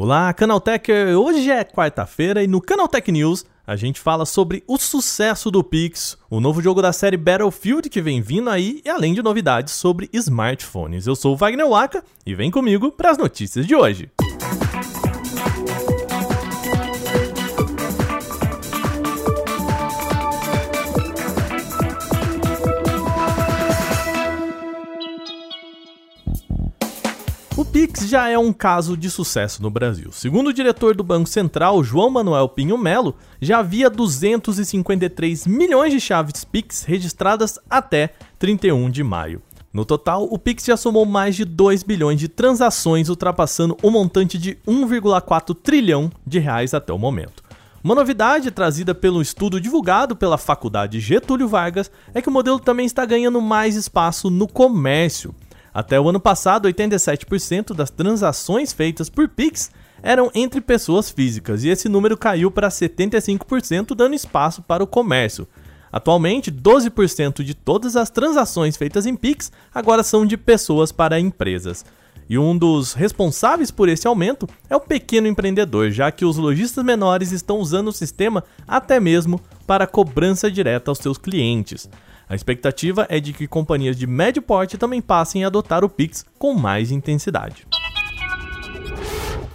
Olá, Canaltecher! Hoje é quarta-feira e no Canaltech News a gente fala sobre o sucesso do Pix, o novo jogo da série Battlefield que vem vindo aí e além de novidades sobre smartphones. Eu sou o Wagner Waka e vem comigo para as notícias de hoje. O Pix já é um caso de sucesso no Brasil. Segundo o diretor do Banco Central, João Manuel Pinho Melo, já havia 253 milhões de chaves Pix registradas até 31 de maio. No total, o Pix já somou mais de 2 bilhões de transações, ultrapassando o montante de 1,4 trilhão de reais até o momento. Uma novidade trazida pelo estudo divulgado pela Faculdade Getúlio Vargas é que o modelo também está ganhando mais espaço no comércio. Até o ano passado, 87% das transações feitas por Pix eram entre pessoas físicas e esse número caiu para 75%, dando espaço para o comércio. Atualmente, 12% de todas as transações feitas em Pix agora são de pessoas para empresas. E um dos responsáveis por esse aumento é o pequeno empreendedor, já que os lojistas menores estão usando o sistema até mesmo para cobrança direta aos seus clientes. A expectativa é de que companhias de médio porte também passem a adotar o Pix com mais intensidade.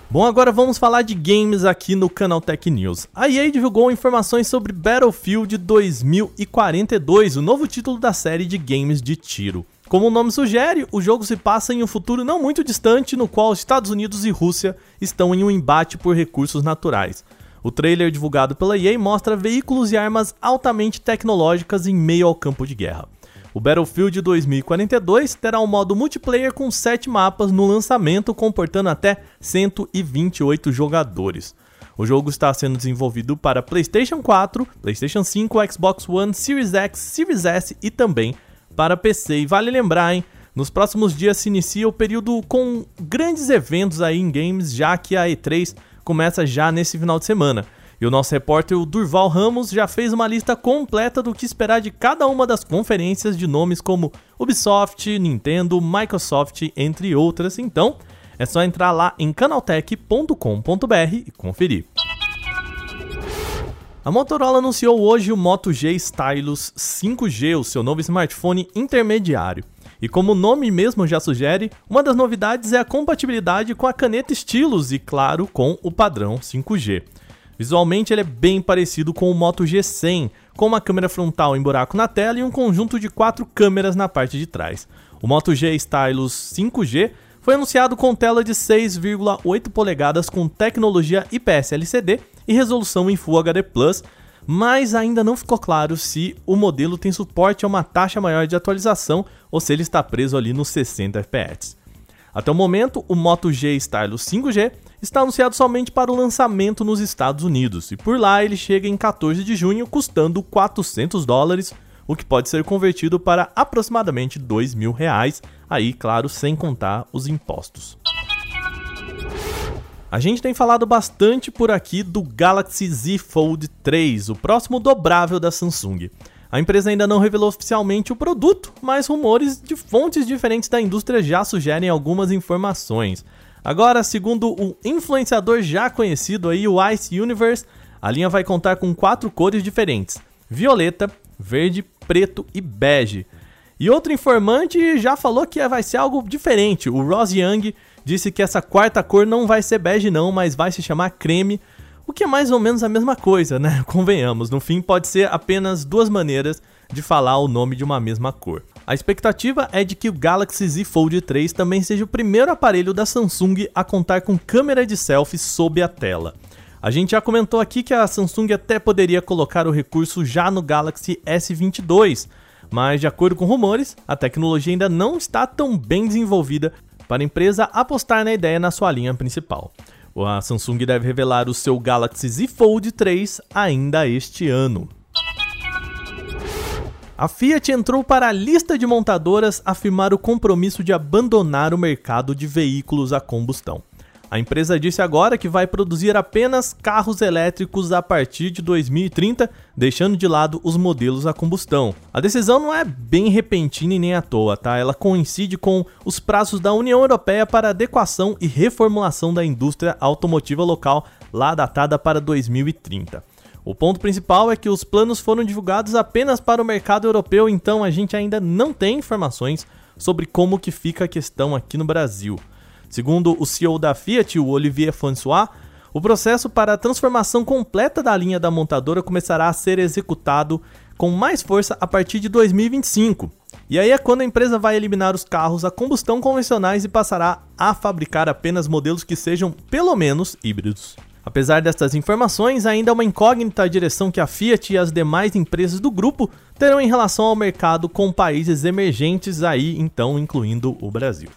Bom, agora vamos falar de games aqui no Canal Tech News. A EA divulgou informações sobre Battlefield 2042, o novo título da série de games de tiro. Como o nome sugere, o jogo se passa em um futuro não muito distante no qual Estados Unidos e Rússia estão em um embate por recursos naturais. O trailer divulgado pela EA mostra veículos e armas altamente tecnológicas em meio ao campo de guerra. O Battlefield 2042 terá um modo multiplayer com 7 mapas no lançamento, comportando até 128 jogadores. O jogo está sendo desenvolvido para PlayStation 4, PlayStation 5, Xbox One, Series X, Series S e também para PC. E vale lembrar, hein? Nos próximos dias se inicia o período com grandes eventos aí em games, já que a E3 começa já nesse final de semana. E o nosso repórter o Durval Ramos já fez uma lista completa do que esperar de cada uma das conferências de nomes como Ubisoft, Nintendo, Microsoft, entre outras. Então, é só entrar lá em canaltech.com.br e conferir. A Motorola anunciou hoje o Moto G Stylus 5G, o seu novo smartphone intermediário. E como o nome mesmo já sugere, uma das novidades é a compatibilidade com a caneta Stylus e, claro, com o padrão 5G. Visualmente ele é bem parecido com o Moto G100, com uma câmera frontal em buraco na tela e um conjunto de quatro câmeras na parte de trás. O Moto G Stylus 5G foi anunciado com tela de 6,8 polegadas com tecnologia IPS LCD e resolução em Full HD mas ainda não ficou claro se o modelo tem suporte a uma taxa maior de atualização ou se ele está preso ali nos 60 fps. Até o momento, o Moto G Stylus 5G está anunciado somente para o lançamento nos Estados Unidos e por lá ele chega em 14 de junho custando 400 dólares, o que pode ser convertido para aproximadamente 2 mil reais, aí claro sem contar os impostos. A gente tem falado bastante por aqui do Galaxy Z Fold 3, o próximo dobrável da Samsung. A empresa ainda não revelou oficialmente o produto, mas rumores de fontes diferentes da indústria já sugerem algumas informações. Agora, segundo o influenciador já conhecido aí, o Ice Universe, a linha vai contar com quatro cores diferentes: violeta, verde, preto e bege. E outro informante já falou que vai ser algo diferente. O Ross Young disse que essa quarta cor não vai ser bege não, mas vai se chamar creme, o que é mais ou menos a mesma coisa, né? Convenhamos, no fim pode ser apenas duas maneiras de falar o nome de uma mesma cor. A expectativa é de que o Galaxy Z Fold 3 também seja o primeiro aparelho da Samsung a contar com câmera de selfie sob a tela. A gente já comentou aqui que a Samsung até poderia colocar o recurso já no Galaxy S22, mas de acordo com rumores, a tecnologia ainda não está tão bem desenvolvida para a empresa apostar na ideia na sua linha principal. A Samsung deve revelar o seu Galaxy Z Fold 3 ainda este ano. A Fiat entrou para a lista de montadoras afirmar o compromisso de abandonar o mercado de veículos a combustão. A empresa disse agora que vai produzir apenas carros elétricos a partir de 2030, deixando de lado os modelos a combustão. A decisão não é bem repentina e nem à toa, tá? Ela coincide com os prazos da União Europeia para adequação e reformulação da indústria automotiva local, lá datada para 2030. O ponto principal é que os planos foram divulgados apenas para o mercado europeu, então a gente ainda não tem informações sobre como que fica a questão aqui no Brasil. Segundo o CEO da Fiat, o Olivier François, o processo para a transformação completa da linha da montadora começará a ser executado com mais força a partir de 2025. E aí é quando a empresa vai eliminar os carros a combustão convencionais e passará a fabricar apenas modelos que sejam pelo menos híbridos. Apesar destas informações, ainda é uma incógnita a direção que a Fiat e as demais empresas do grupo terão em relação ao mercado com países emergentes aí, então incluindo o Brasil.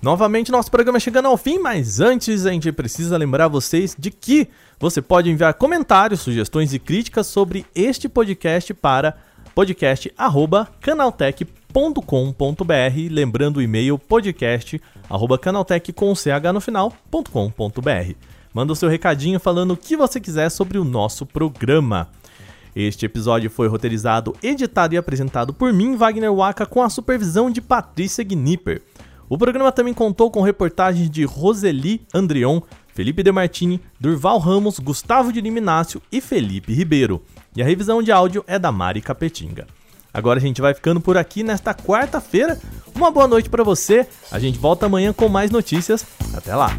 Novamente, nosso programa chegando ao fim, mas antes a gente precisa lembrar vocês de que você pode enviar comentários, sugestões e críticas sobre este podcast para podcast@canaltech.com.br, lembrando o e-mail podcast@canaltech com ch no final.com.br. Manda o seu recadinho falando o que você quiser sobre o nosso programa. Este episódio foi roteirizado, editado e apresentado por mim, Wagner Waka, com a supervisão de Patrícia Gnipper. O programa também contou com reportagens de Roseli Andrion, Felipe Demartini, Durval Ramos, Gustavo de Liminácio e Felipe Ribeiro. E a revisão de áudio é da Mari Capetinga. Agora a gente vai ficando por aqui nesta quarta-feira. Uma boa noite para você. A gente volta amanhã com mais notícias. Até lá.